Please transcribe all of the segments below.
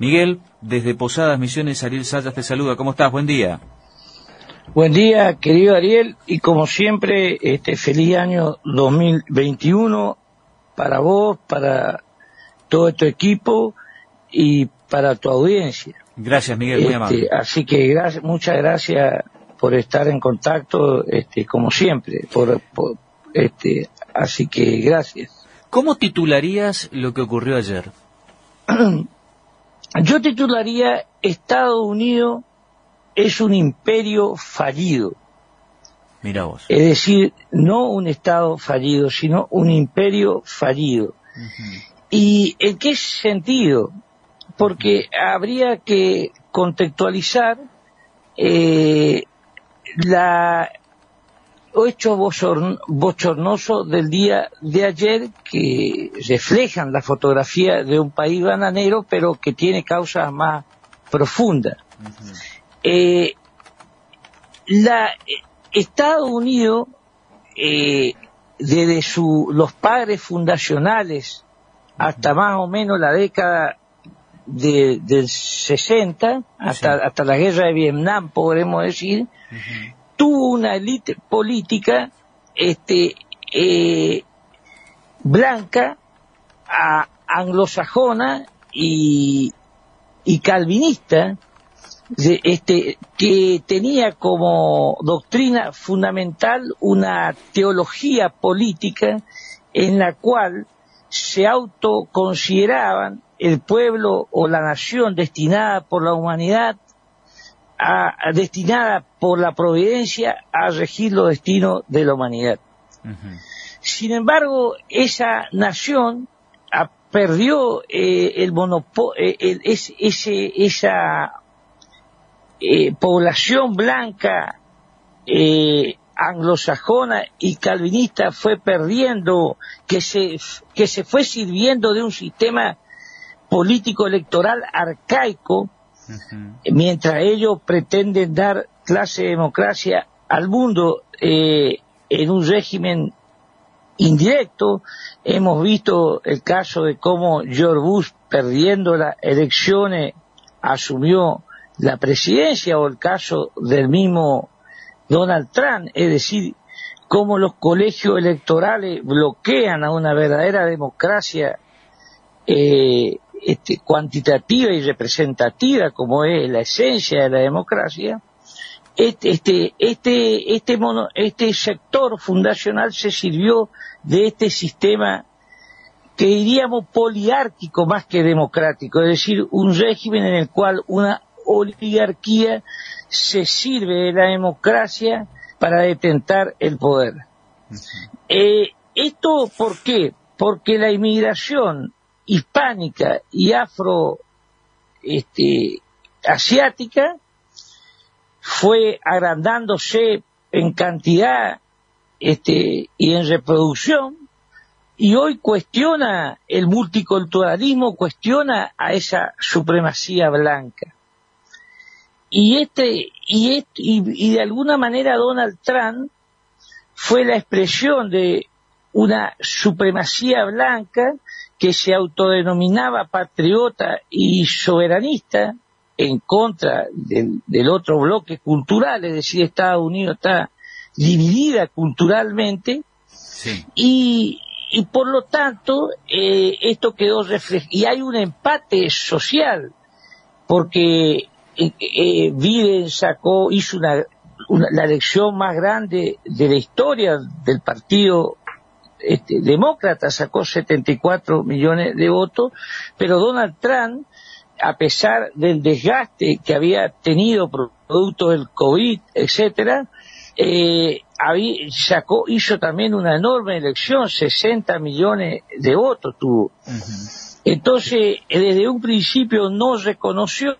Miguel, desde Posadas Misiones, Ariel Sayas te saluda. ¿Cómo estás? Buen día. Buen día, querido Ariel, y como siempre, este feliz año 2021 para vos, para todo tu equipo y para tu audiencia. Gracias, Miguel, muy Este, amable. Así que gracias, muchas gracias por estar en contacto, este, como siempre. Por, por- este, así que gracias. ¿Cómo titularías lo que ocurrió ayer? Yo titularía Estados Unidos es un imperio fallido. Mira vos. Es decir, no un Estado fallido, sino un imperio fallido. ¿Y en qué sentido? Porque habría que contextualizar eh, la hecho bochorn- bochornoso del día de ayer que reflejan la fotografía de un país bananero, pero que tiene causas más profundas. Eh, la eh, Estados Unidos eh, desde su, los padres fundacionales hasta más o menos la década de- del 60 hasta, Sí. hasta la guerra de Vietnam podremos decir tuvo una élite política este eh, blanca anglosajona y, calvinista este, que tenía como doctrina fundamental una teología política en la cual se autoconsideraban el pueblo o la nación destinada por la humanidad a- destinada por la providencia a regir los destinos de la humanidad. Sin embargo, esa nación ah, perdió eh, el monopo- eh, el- es- ese, esa eh, población blanca eh, anglosajona y calvinista fue perdiendo, que se, que se fue sirviendo de un sistema político electoral arcaico, mientras ellos pretenden dar clase de democracia al mundo eh, en un régimen indirecto. Hemos visto el caso de cómo George Bush, perdiendo las elecciones, asumió la presidencia, o el caso del mismo Donald Trump, es decir, cómo los colegios electorales bloquean a una verdadera democracia eh, este, cuantitativa y representativa, como es la esencia de la democracia, este, este, este, este, mono- este sector fundacional se sirvió de este sistema que diríamos poliárquico más que democrático, es decir, un régimen en el cual una oligarquía se sirve de la democracia para detentar el poder. Eh, ¿Esto por qué? Porque la inmigración hispánica y afro este, asiática fue agrandándose en cantidad este, y en reproducción y hoy cuestiona el multiculturalismo, cuestiona a esa supremacía blanca. Y este, y, este- y, y de alguna manera Donald Trump fue la expresión de una supremacía blanca que se autodenominaba patriota y soberanista en contra del, del otro bloque cultural, es decir, Estados Unidos está dividida culturalmente Sí. y, y por lo tanto eh, esto quedó reflejado y hay un empate social porque eh, eh, Biden sacó hizo una, una- la elección más grande de la historia del partido este, demócrata sacó 74 millones de votos pero Donald Trump a pesar del desgaste que había tenido producto del COVID, etcétera, eh, sacó, hizo también una enorme elección, 60 millones de votos tuvo. Entonces, desde un principio no reconoció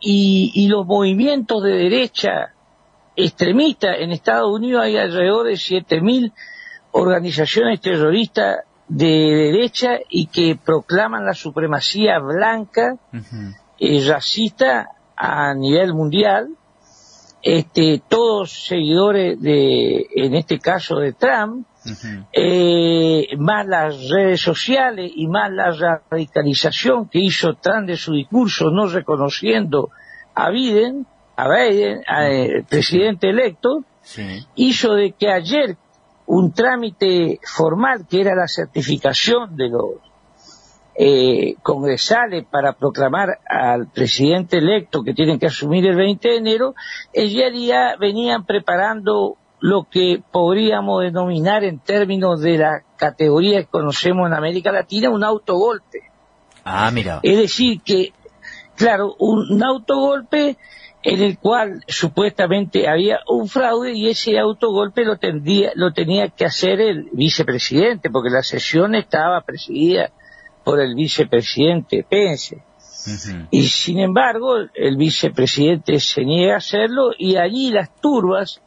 y, y los movimientos de derecha extremistas en Estados Unidos hay alrededor de 7.000 organizaciones terroristas de derecha y que proclaman la supremacía blanca eh, racista a nivel mundial. Este todos seguidores de en este caso de Trump eh, más las redes sociales y más la radicalización que hizo Trump de su discurso, no reconociendo a Biden, a Biden, al presidente electo, hizo de que ayer un trámite formal que era la certificación de los eh, congresales para proclamar al presidente electo que tienen que asumir el 20 de enero, ella ya venían preparando lo que podríamos denominar en términos de la categoría que conocemos en América Latina un autogolpe. Ah, mira. Es decir, que, claro, un, autogolpe en el cual supuestamente había un fraude y ese autogolpe lo, tendría, lo tenía que hacer el vicepresidente, porque la sesión estaba presidida por el vicepresidente Pence. Y sin embargo, el vicepresidente se niega a hacerlo y allí las turbas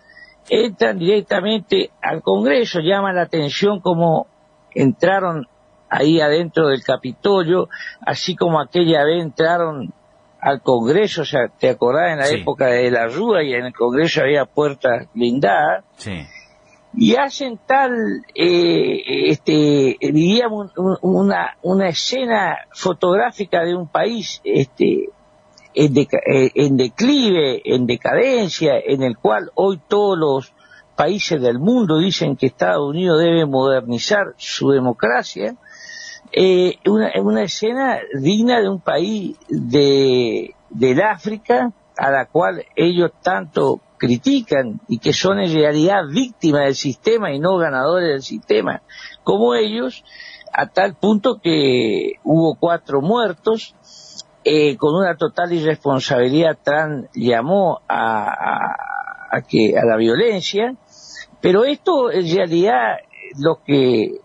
entran directamente al Congreso, llama la atención como entraron ahí adentro del Capitolio, así como aquella vez entraron al Congreso, o sea, te acordás en la época de la Rúa y en el Congreso había puertas blindadas, y hacen tal, eh, este, diríamos, una, una escena fotográfica de un país, este, eh, en, declive, en decadencia, en el cual hoy todos los países del mundo dicen que Estados Unidos debe modernizar su democracia, eh, una, una escena digna de un país de, del África a la cual ellos tanto critican y que son en realidad víctimas del sistema y no ganadores del sistema, como ellos, a tal punto que hubo cuatro muertos, eh, con una total irresponsabilidad, Trump llamó a, a, que, a la violencia, pero esto en realidad lo que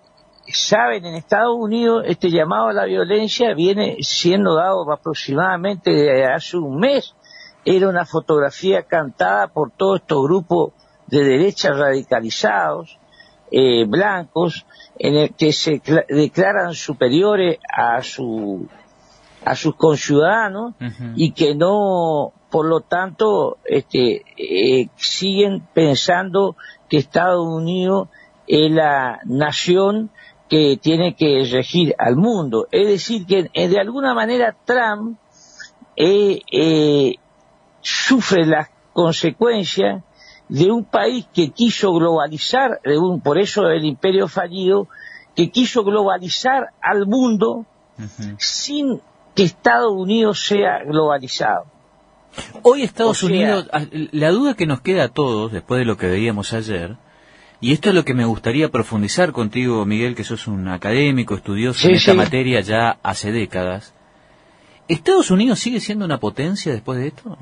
saben en Estados Unidos, este llamado a la violencia viene siendo dado aproximadamente hace un mes. Era una fotografía cantada por todos estos grupos de derecha radicalizados, eh, blancos, en el que se declaran superiores a su a sus conciudadanos y que no, por lo tanto, este, eh, siguen pensando que Estados Unidos es la nación que tiene que regir al mundo. Es decir, que eh, de alguna manera Trump eh, sufre las consecuencias de un país que quiso globalizar, de un, por eso el imperio fallido, que quiso globalizar al mundo sin que Estados Unidos sea globalizado. Hoy Estados Unidos, la duda que nos queda a todos, después de lo que veíamos ayer, y esto es lo que me gustaría profundizar contigo, Miguel, que sos un académico, estudioso en esta materia ya hace décadas. ¿Estados Unidos sigue siendo una potencia después de esto?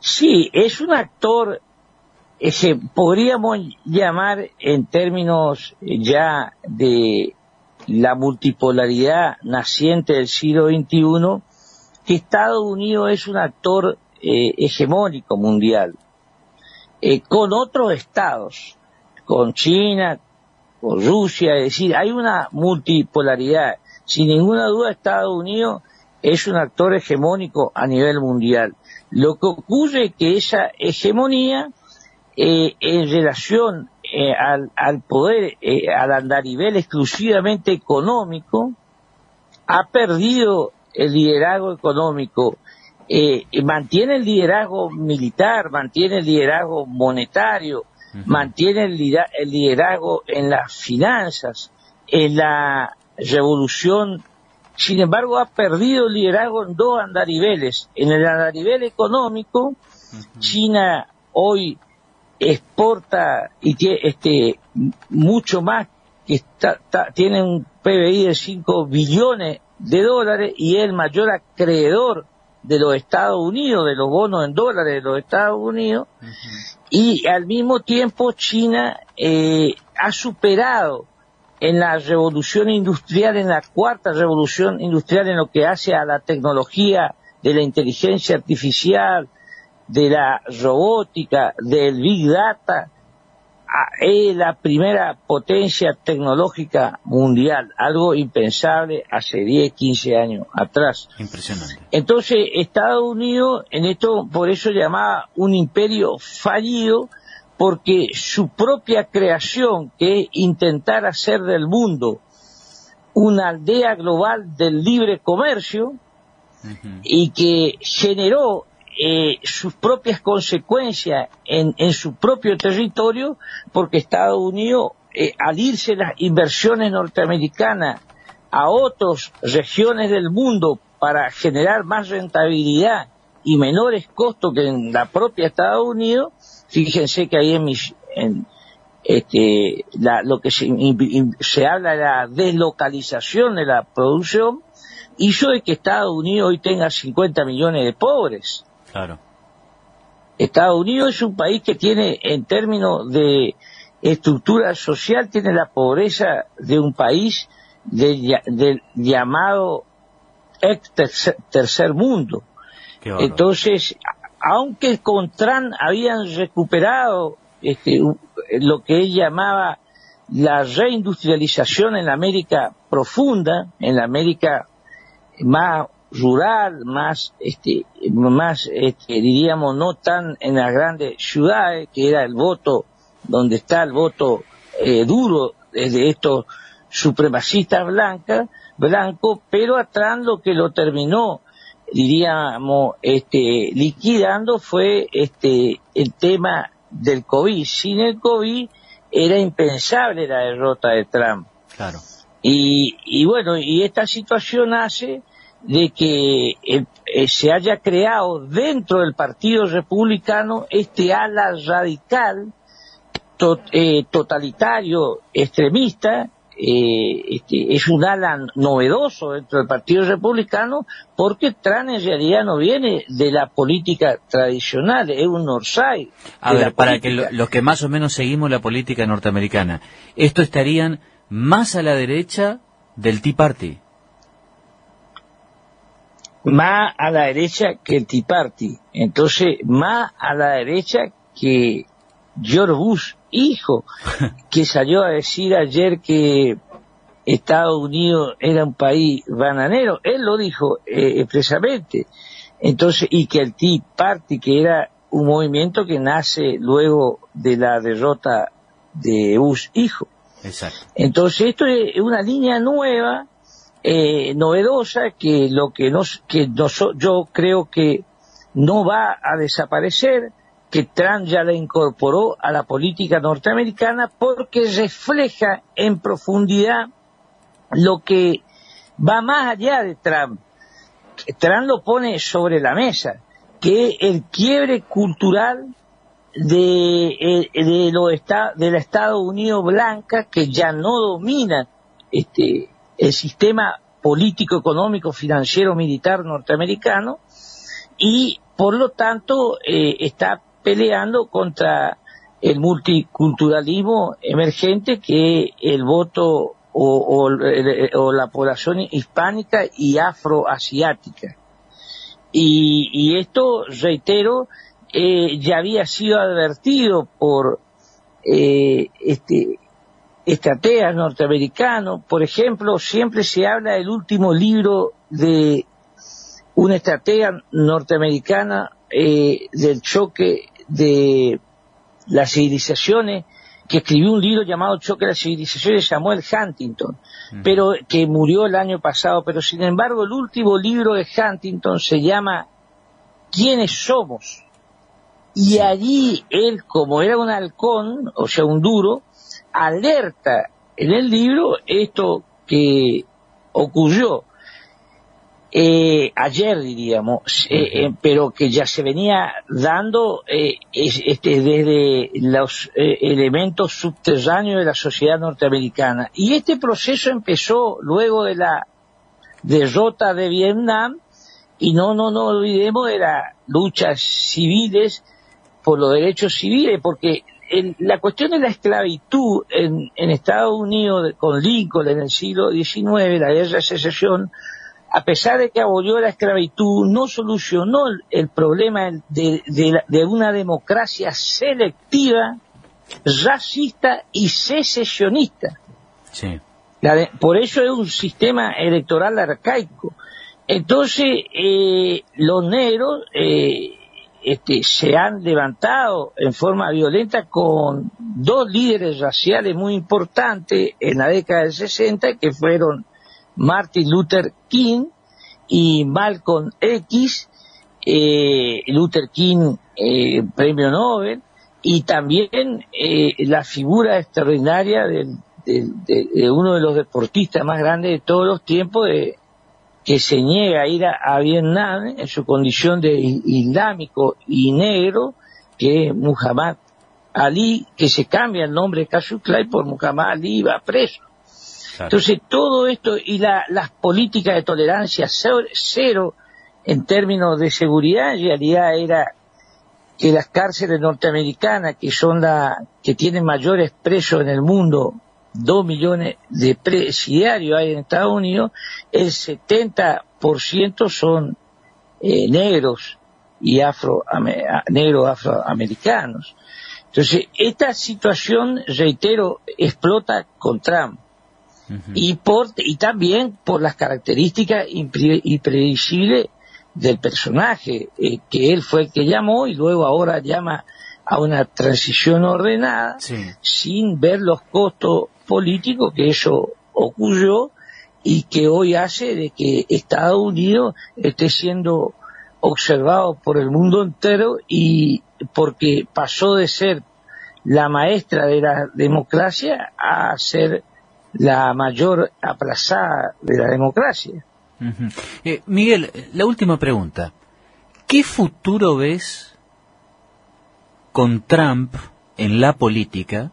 Sí, es un actor ese podríamos llamar en términos ya de la multipolaridad naciente del siglo XXI, que Estados Unidos es un actor eh, hegemónico mundial, eh, con otros estados, con China, con Rusia, es decir, hay una multipolaridad. Sin ninguna duda Estados Unidos es un actor hegemónico a nivel mundial. Lo que ocurre es que esa hegemonía eh, en relación eh, al, al, poder, eh, al andarivel exclusivamente económico, ha perdido el liderazgo económico, eh, mantiene el liderazgo militar, mantiene el liderazgo monetario, mantiene el, liderazgo en las finanzas, en la revolución, sin embargo ha perdido el liderazgo en dos andariveles. En el andarivel económico, China hoy exporta y tiene este, mucho más, que está, tiene un PBI de 5 billones de dólares y es el mayor acreedor de los Estados Unidos, de los bonos en dólares de los Estados Unidos, y al mismo tiempo China eh, ha superado en la revolución industrial, en la cuarta revolución industrial, en lo que hace a la tecnología de la inteligencia artificial, de la robótica, del Big Data, es la primera potencia tecnológica mundial, algo impensable hace 10, 15 años atrás. Impresionante. Entonces, Estados Unidos, en esto, por eso llamaba un imperio fallido, porque su propia creación, que es intentar hacer del mundo una aldea global del libre comercio, y que generó eh, sus propias consecuencias en, su propio territorio, porque Estados Unidos, eh, al irse las inversiones norteamericanas a otras regiones del mundo para generar más rentabilidad y menores costos que en la propia Estados Unidos, fíjense que ahí en, mis, en este, lo que se, se habla de la deslocalización de la producción, hizo de que Estados Unidos hoy tenga 50 millones de pobres. Claro. Estados Unidos es un país que tiene, en términos de estructura social, tiene la pobreza de un país del, llamado ex tercer, mundo. Entonces, aunque con Trump habían recuperado este, lo que él llamaba la reindustrialización en la América profunda, en la América más rural, más, este, más, este, diríamos, no tan en las grandes ciudades, que era el voto, donde está el voto eh, duro de estos supremacistas blancas, blancos, pero atrás lo que lo terminó, diríamos, este, liquidando fue este, el tema del COVID. Sin el COVID era impensable la derrota de Trump. Claro. Y, y bueno, y esta situación hace de que eh, eh, se haya creado dentro del Partido Republicano este ala radical, eh, totalitario, extremista, este, es un ala novedoso dentro del Partido Republicano porque Trump en realidad no viene de la política tradicional, es un Orsay. A ver, para que los que más o menos seguimos la política norteamericana, ¿esto estarían más a la derecha del Tea Party? Más a la derecha que el Tea Party, entonces más a la derecha que George Bush, hijo, que salió a decir ayer que Estados Unidos era un país bananero, él lo dijo eh, expresamente, entonces, y que el Tea Party, que era un movimiento que nace luego de la derrota de Bush, hijo. Exacto. Entonces, esto es una línea nueva eh, novedosa que lo que nos, que yo creo que no va a desaparecer, que Trump ya la incorporó a la política norteamericana porque refleja en profundidad lo que va más allá de Trump. Trump lo pone sobre la mesa, que el quiebre cultural de, eh, de, lo de la Estados Unidos blanca que ya no domina este, el sistema político, económico, financiero, militar norteamericano y por lo tanto eh, está peleando contra el multiculturalismo emergente que el voto o, la población hispánica y afroasiática. Y, y esto, reitero, eh, ya había sido advertido por eh, este, estrategas norteamericanos. Por ejemplo, siempre se habla del último libro de una estratega norteamericana eh, del choque de las civilizaciones, que escribió un libro llamado Choque de las civilizaciones, Samuel Huntington, pero que murió el año pasado. Pero sin embargo, el último libro de Huntington se llama ¿Quiénes somos? Y allí él, como era un halcón, o sea, un duro, alerta en el libro esto que ocurrió eh, ayer, diríamos, eh, eh, pero que ya se venía dando este, desde los elementos subterráneos de la sociedad norteamericana. Y este proceso empezó luego de la derrota de Vietnam y no, no, no olvidemos de las luchas civiles por los derechos civiles, porque la cuestión de la esclavitud en, Estados Unidos con Lincoln en el siglo XIX, la guerra de secesión, a pesar de que abolió la esclavitud, no solucionó el, problema de, una democracia selectiva, racista y secesionista. por eso es un sistema electoral arcaico. Entonces, eh, los negros eh, este, se han levantado en forma violenta con dos líderes raciales muy importantes en la década del 60 que fueron Martin Luther King y Malcolm X, eh, Luther King eh, premio Nobel, y también eh, la figura extraordinaria de, uno de los deportistas más grandes de todos los tiempos, de, que se niega a ir a, Vietnam en su condición de islámico y negro, que es Muhammad Ali, que se cambia el nombre de Clay por Muhammad Ali, va preso. Entonces, todo esto y las políticas de tolerancia cero, en términos de seguridad, en realidad era que las cárceles norteamericanas, que son la que tienen mayores presos en el mundo, dos millones de presidiarios hay en Estados Unidos, el 70% son eh, negros y afro negros afroamericanos. Entonces, esta situación, reitero, explota con Trump. Y, por, y también por las características impredecibles del personaje, eh, que él fue el que llamó y luego ahora llama a una transición ordenada sin ver los costos políticos que eso ocurrió y que hoy hace de que Estados Unidos esté siendo observado por el mundo entero y porque pasó de ser la maestra de la democracia a ser la mayor aplazada de la democracia. Eh, Miguel, la última pregunta. ¿Qué futuro ves con Trump en la política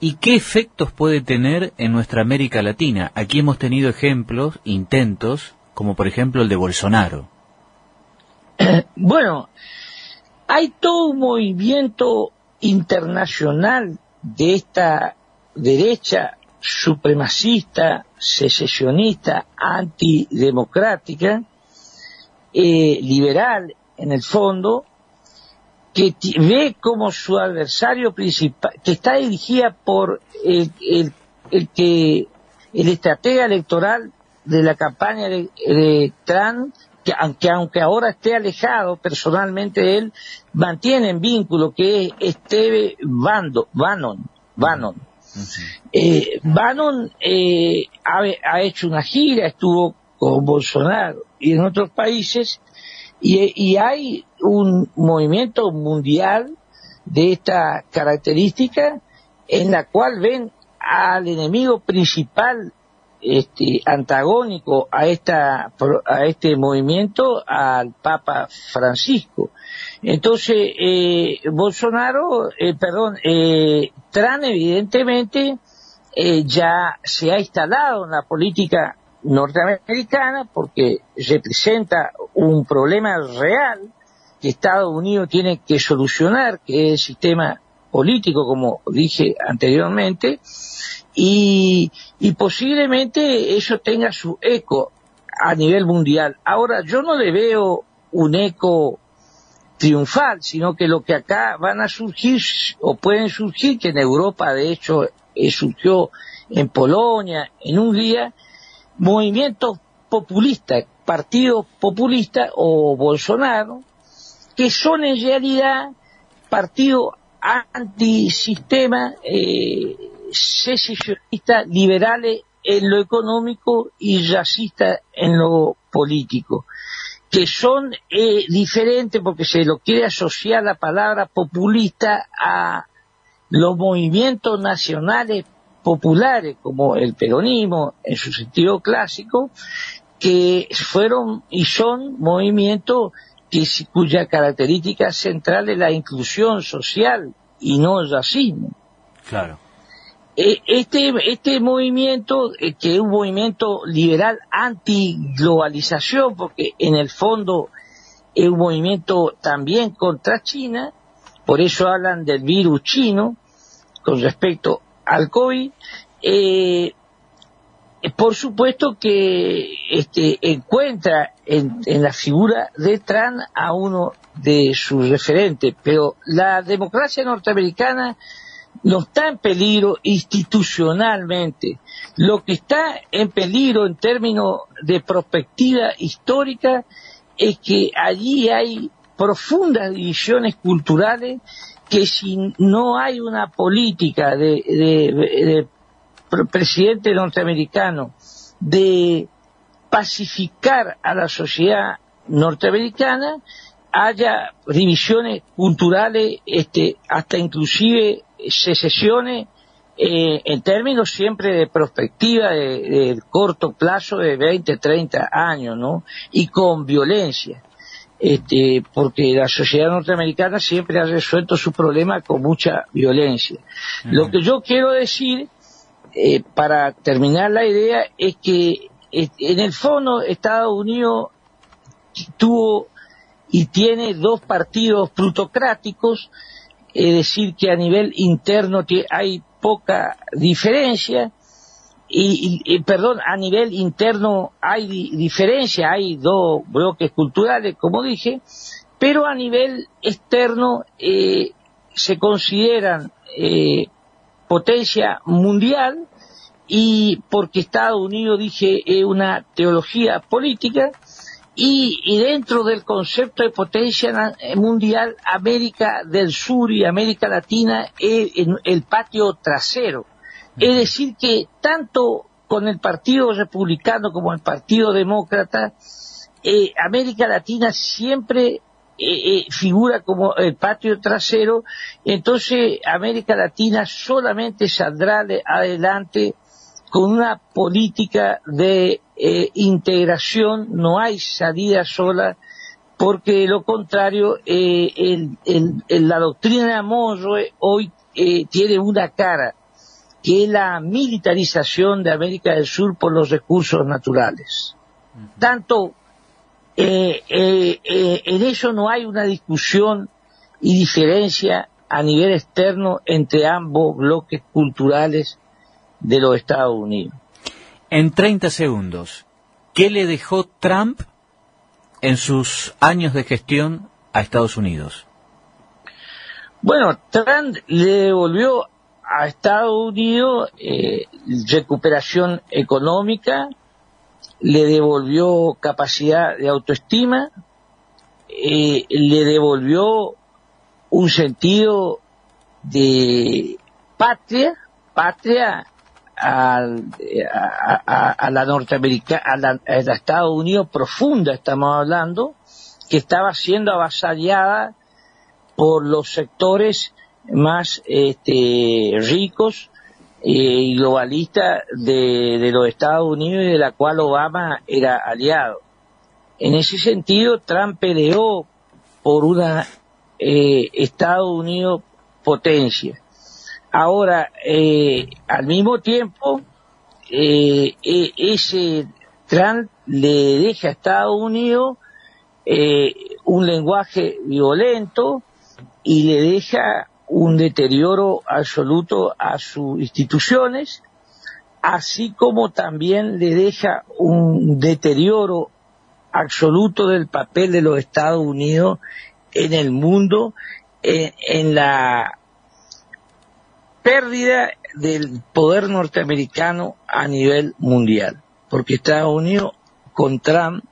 y qué efectos puede tener en nuestra América Latina? Aquí hemos tenido ejemplos, intentos, como por ejemplo el de Bolsonaro. Bueno, hay todo un movimiento internacional de esta derecha supremacista, secesionista, antidemocrática, eh, liberal en el fondo, que ve como su adversario principal, que está dirigida por el, el, que el estratega electoral de la campaña de, Trump, que aunque, aunque ahora esté alejado personalmente de él, mantiene vínculo, que es Esteve Bando, Bannon, Bannon. Eh, Bannon eh, ha, hecho una gira, estuvo con Bolsonaro y en otros países, y, hay un movimiento mundial de esta característica en la cual ven al enemigo principal este, antagónico a, esta, a este movimiento al Papa Francisco. Entonces, eh, Bolsonaro, eh, perdón, eh, Trump evidentemente eh, ya se ha instalado en la política norteamericana porque representa un problema real Estados Unidos tiene que solucionar, que es el sistema político, como dije anteriormente, y, y posiblemente eso tenga su eco a nivel mundial. Ahora, yo no le veo un eco triunfal, sino que lo que acá van a surgir o pueden surgir, que en Europa de hecho eh, surgió en Polonia, en Hungría, movimientos populistas, partidos populistas o Bolsonaro, que son en realidad partidos antisistema, eh, secesionistas, liberales en lo económico y racistas en lo político que son eh, diferentes porque se lo quiere asociar la palabra populista a los movimientos nacionales populares como el peronismo en su sentido clásico que fueron y son movimientos que, cuya característica central es la inclusión social y no el racismo. Claro. Eh, este, este movimiento, eh, que es un movimiento liberal anti-globalización, porque en el fondo es un movimiento también contra China, por eso hablan del virus chino con respecto al COVID, eh, por supuesto que este, encuentra en, en, la figura de Trump a uno de sus referentes, pero la democracia norteamericana no está en peligro institucionalmente. Lo que está en peligro en términos de perspectiva histórica es que allí hay profundas divisiones culturales que si no hay una política de, presidente norteamericano de pacificar a la sociedad norteamericana, haya divisiones culturales, este, hasta inclusive secesiones eh, en términos siempre de perspectiva de, corto plazo de 20, 30 años, ¿no? Y con violencia. Este, porque la sociedad norteamericana siempre ha resuelto su problema con mucha violencia. Lo que yo quiero decir, eh, para terminar la idea, es que en el fondo Estados Unidos tuvo y tiene dos partidos plutocráticos, es decir, que a nivel interno hay poca diferencia, y, perdón, a nivel interno hay diferencia, hay dos bloques culturales, como dije, pero a nivel externo eh, se consideran eh, potencia mundial y porque Estados Unidos, dije, es una teología política y, dentro del concepto de potencia mundial, América del Sur y América Latina es el, patio trasero. Es decir, que tanto con el Partido Republicano como el Partido Demócrata, eh, América Latina siempre eh, eh, figura como el patio trasero, entonces América Latina solamente saldrá adelante con una política de eh, integración, no hay salida sola, porque de lo contrario, eh, la doctrina de Monroe hoy eh, tiene una cara, que es la militarización de América del Sur por los recursos naturales. Tanto en eso no hay una discusión y diferencia a nivel externo entre ambos bloques culturales de los Estados Unidos. En 30 segundos, ¿qué le dejó Trump en sus años de gestión a Estados Unidos? Bueno, Trump le devolvió a Estados Unidos eh, recuperación económica, le devolvió capacidad de autoestima, eh, le devolvió un sentido de patria, patria a, la norteamericana, a, Estados Unidos profunda, estamos hablando, que estaba siendo avasallada por los sectores más este, ricos eh, y globalistas de, los Estados Unidos y de la cual Obama era aliado. En ese sentido, Trump peleó por una eh, Estados Unidos potencia. Ahora, eh, al mismo tiempo, eh, e, ese Trump le deja a Estados Unidos un lenguaje violento y le deja un deterioro absoluto a sus instituciones, así como también le deja un deterioro absoluto del papel de los Estados Unidos en el mundo, en la pérdida del poder norteamericano a nivel mundial, porque Estados Unidos con Trump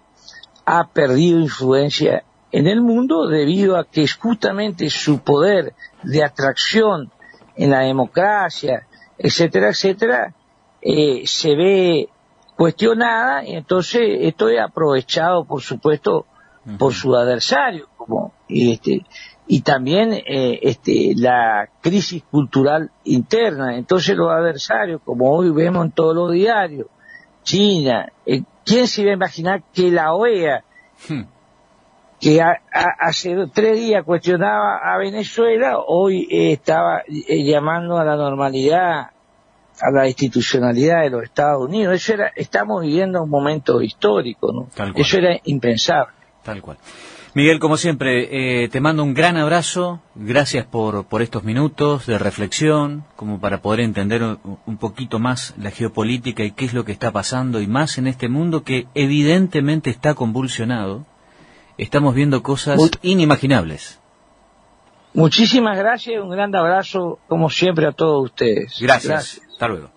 ha perdido influencia en el mundo debido a que justamente su poder de atracción en la democracia, etcétera, etcétera, eh, se ve cuestionada y entonces esto es aprovechado, por supuesto, por su adversario, como este, y también eh, este, la crisis cultural interna. Entonces los adversarios, como hoy vemos en todos los diarios, China, eh, ¿quién se iba a imaginar que la OEA, que hace tres días cuestionaba a Venezuela, hoy eh, estaba llamando a la normalidad, a la institucionalidad de los Estados Unidos? Eso era, estamos viviendo un momento histórico, ¿no? Eso era impensable. Tal cual. Miguel, como siempre, eh, te mando un gran abrazo. Gracias por, por estos minutos de reflexión, como para poder entender un poquito más la geopolítica y qué es lo que está pasando, y más en este mundo que evidentemente está convulsionado. Estamos viendo cosas inimaginables. Muchísimas gracias, un gran abrazo, como siempre, a todos ustedes. gracias. Hasta luego.